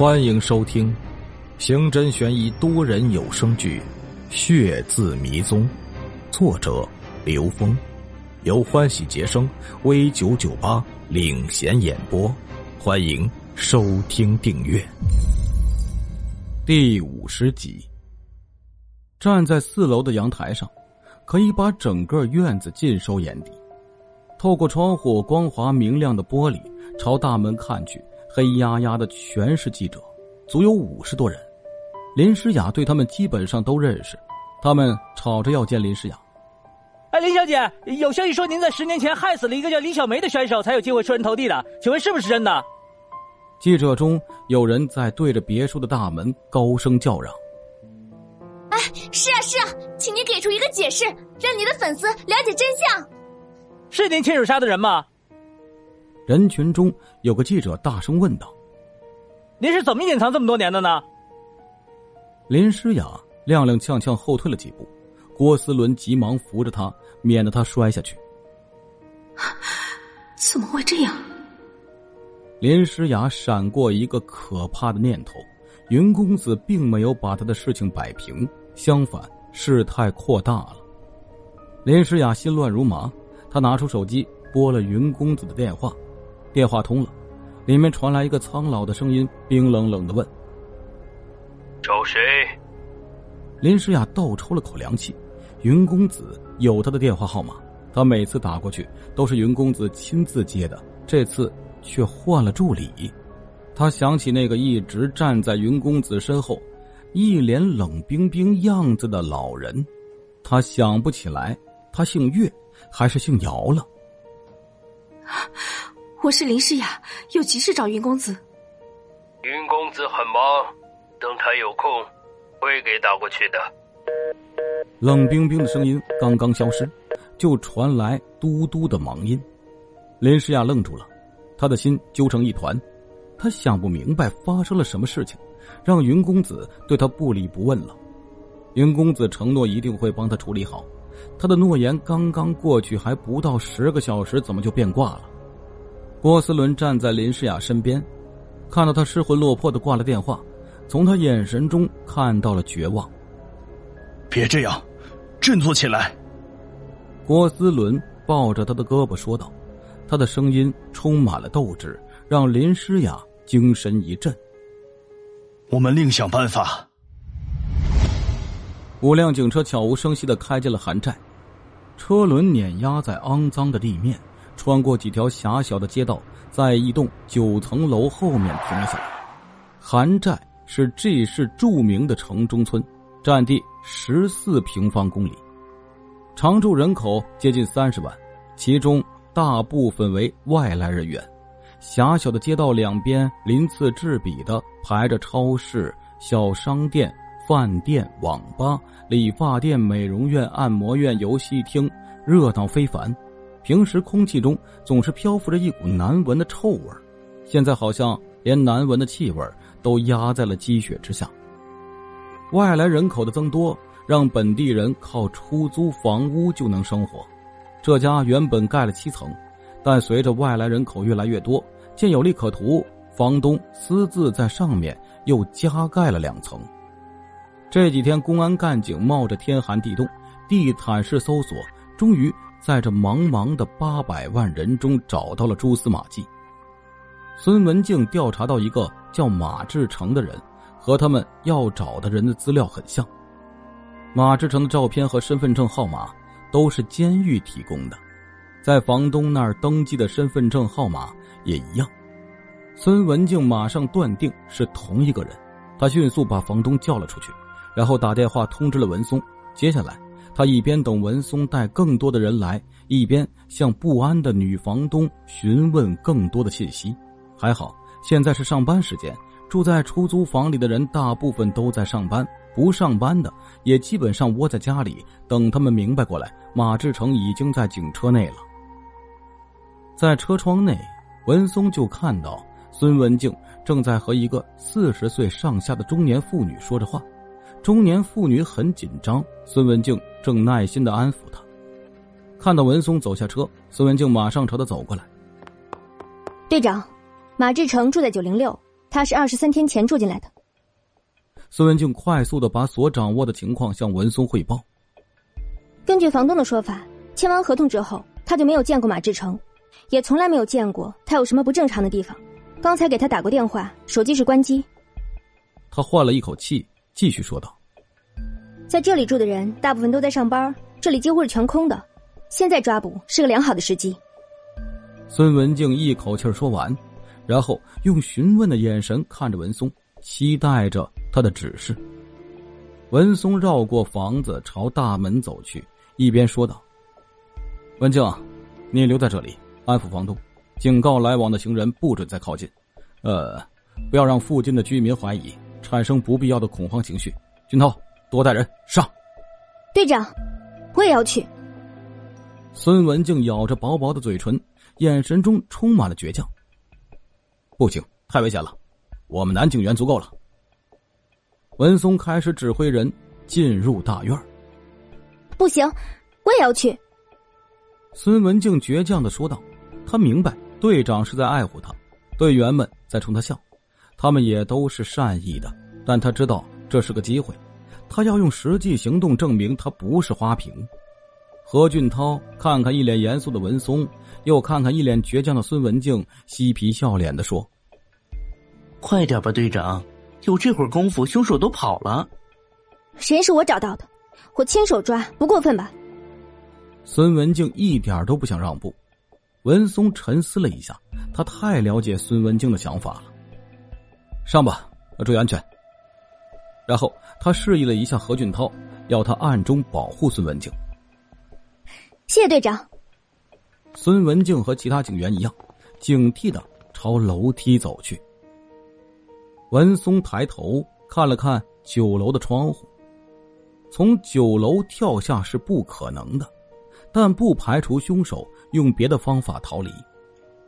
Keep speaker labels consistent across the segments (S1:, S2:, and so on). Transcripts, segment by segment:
S1: 欢迎收听刑侦悬疑多人有声剧《血字迷踪》，作者刘峰，由欢喜杰生 V 九九八领衔演播。欢迎收听订阅。第五十集，站在四楼的阳台上，可以把整个院子尽收眼底。透过窗户光滑明亮的玻璃，朝大门看去。黑压压的全是记者，足有五十多人。林诗雅对他们基本上都认识，他们吵着要见林诗雅。
S2: 哎，林小姐，有消息说您在十年前害死了一个叫李小梅的选手，才有机会出人头地的，请问是不是真的？
S1: 记者中有人在对着别墅的大门高声叫嚷：“
S3: 哎，是啊是啊，请您给出一个解释，让你的粉丝了解真相。
S2: 是您亲手杀的人吗？”
S1: 人群中有个记者大声问道：“
S2: 您是怎么隐藏这么多年的呢？”
S1: 林诗雅踉踉跄跄后退了几步，郭思伦急忙扶着她，免得她摔下去。
S4: 怎么会这样？
S1: 林诗雅闪过一个可怕的念头：云公子并没有把他的事情摆平，相反，事态扩大了。林诗雅心乱如麻，她拿出手机拨了云公子的电话。电话通了，里面传来一个苍老的声音，冰冷冷的问：“
S5: 找谁？”
S1: 林诗雅倒抽了口凉气。云公子有他的电话号码，他每次打过去都是云公子亲自接的，这次却换了助理。他想起那个一直站在云公子身后，一脸冷冰冰样子的老人，他想不起来他姓岳还是姓姚了。
S4: 我是林诗雅，有急事找云公子。
S5: 云公子很忙，等他有空会给打过去的。
S1: 冷冰冰的声音刚刚消失，就传来嘟嘟的忙音。林诗雅愣住了，他的心揪成一团，他想不明白发生了什么事情，让云公子对他不理不问了。云公子承诺一定会帮他处理好，他的诺言刚刚过去还不到十个小时，怎么就变卦了？郭思伦站在林诗雅身边，看到她失魂落魄的挂了电话，从她眼神中看到了绝望。
S6: 别这样，振作起来。
S1: 郭思伦抱着他的胳膊说道，他的声音充满了斗志，让林诗雅精神一振。
S6: 我们另想办法。
S1: 五辆警车悄无声息的开进了韩寨，车轮碾压在肮脏的地面。穿过几条狭小的街道，在一栋九层楼后面停了下来。韩寨是 G 市著名的城中村，占地十四平方公里，常住人口接近三十万，其中大部分为外来人员。狭小的街道两边鳞次栉比的排着超市、小商店、饭店、网吧、理发店、美容院、按摩院、游戏厅，热闹非凡。平时空气中总是漂浮着一股难闻的臭味现在好像连难闻的气味都压在了积雪之下。外来人口的增多，让本地人靠出租房屋就能生活。这家原本盖了七层，但随着外来人口越来越多，见有利可图，房东私自在上面又加盖了两层。这几天，公安干警冒着天寒地冻，地毯式搜索，终于。在这茫茫的八百万人中找到了蛛丝马迹。孙文静调查到一个叫马志成的人，和他们要找的人的资料很像。马志成的照片和身份证号码都是监狱提供的，在房东那儿登记的身份证号码也一样。孙文静马上断定是同一个人，他迅速把房东叫了出去，然后打电话通知了文松。接下来。他一边等文松带更多的人来，一边向不安的女房东询问更多的信息。还好，现在是上班时间，住在出租房里的人大部分都在上班，不上班的也基本上窝在家里等他们明白过来。马志成已经在警车内了，在车窗内，文松就看到孙文静正在和一个四十岁上下的中年妇女说着话。中年妇女很紧张，孙文静正耐心的安抚她。看到文松走下车，孙文静马上朝他走过来。
S7: 队长，马志成住在九零六，他是二十三天前住进来的。
S1: 孙文静快速的把所掌握的情况向文松汇报。
S7: 根据房东的说法，签完合同之后，他就没有见过马志成，也从来没有见过他有什么不正常的地方。刚才给他打过电话，手机是关机。
S1: 他换了一口气，继续说道：“
S7: 在这里住的人大部分都在上班，这里几乎是全空的。现在抓捕是个良好的时机。”
S1: 孙文静一口气说完，然后用询问的眼神看着文松，期待着他的指示。文松绕过房子，朝大门走去，一边说道：“文静，你留在这里，安抚房东，警告来往的行人不准再靠近，呃，不要让附近的居民怀疑。”产生不必要的恐慌情绪，军涛多带人上。
S7: 队长，我也要去。
S1: 孙文静咬着薄薄的嘴唇，眼神中充满了倔强。不行，太危险了，我们男警员足够了。文松开始指挥人进入大院。
S7: 不行，我也要去。
S1: 孙文静倔强的说道：“他明白队长是在爱护他，队员们在冲他笑。”他们也都是善意的，但他知道这是个机会，他要用实际行动证明他不是花瓶。何俊涛看看一脸严肃的文松，又看看一脸倔强的孙文静，嬉皮笑脸的说：“
S8: 快点吧，队长，有这会儿功夫，凶手都跑了。
S7: 谁是我找到的，我亲手抓，不过分吧？”
S1: 孙文静一点都不想让步。文松沉思了一下，他太了解孙文静的想法了。上吧，要注意安全。然后他示意了一下何俊涛，要他暗中保护孙文静。
S7: 谢队长。
S1: 孙文静和其他警员一样，警惕的朝楼梯走去。文松抬头看了看九楼的窗户，从九楼跳下是不可能的，但不排除凶手用别的方法逃离。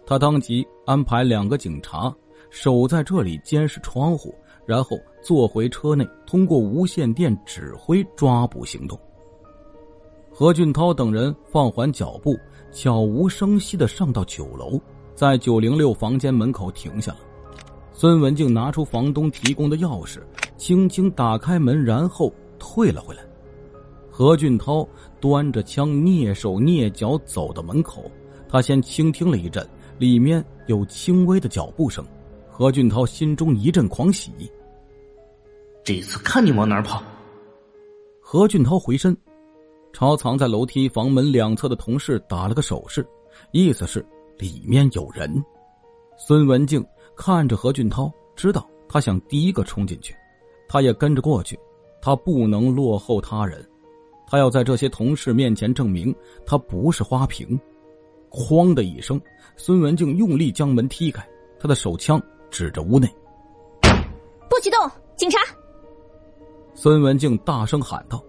S1: 他当即安排两个警察。守在这里监视窗户，然后坐回车内，通过无线电指挥抓捕行动。何俊涛等人放缓脚步，悄无声息的上到九楼，在九零六房间门口停下了。孙文静拿出房东提供的钥匙，轻轻打开门，然后退了回来。何俊涛端着枪，蹑手蹑脚走到门口，他先倾听了一阵，里面有轻微的脚步声。何俊涛心中一阵狂喜，
S8: 这次看你往哪儿跑！
S1: 何俊涛回身，朝藏在楼梯房门两侧的同事打了个手势，意思是里面有人。孙文静看着何俊涛，知道他想第一个冲进去，他也跟着过去。他不能落后他人，他要在这些同事面前证明他不是花瓶。哐的一声，孙文静用力将门踢开，他的手枪。指着屋内，
S7: 不许动！警察！
S1: 孙文静大声喊道。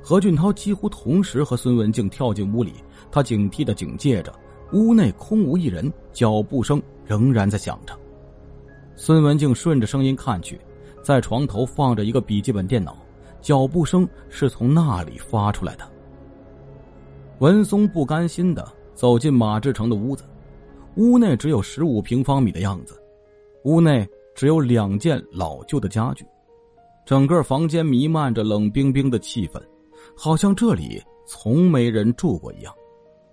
S1: 何俊涛几乎同时和孙文静跳进屋里，他警惕的警戒着。屋内空无一人，脚步声仍然在响着。孙文静顺着声音看去，在床头放着一个笔记本电脑，脚步声是从那里发出来的。文松不甘心的走进马志成的屋子，屋内只有十五平方米的样子。屋内只有两件老旧的家具，整个房间弥漫着冷冰冰的气氛，好像这里从没人住过一样。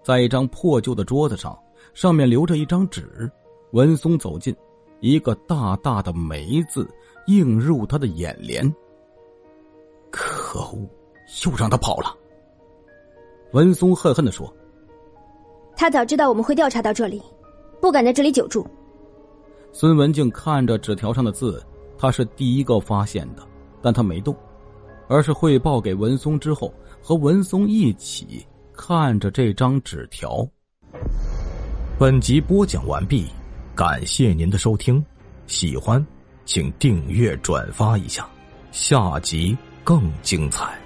S1: 在一张破旧的桌子上，上面留着一张纸。文松走近，一个大大的“梅”字映入他的眼帘。可恶，又让他跑了。文松恨恨的说：“
S7: 他早知道我们会调查到这里，不敢在这里久住。”
S1: 孙文静看着纸条上的字，他是第一个发现的，但他没动，而是汇报给文松之后，和文松一起看着这张纸条。本集播讲完毕，感谢您的收听，喜欢请订阅转发一下，下集更精彩。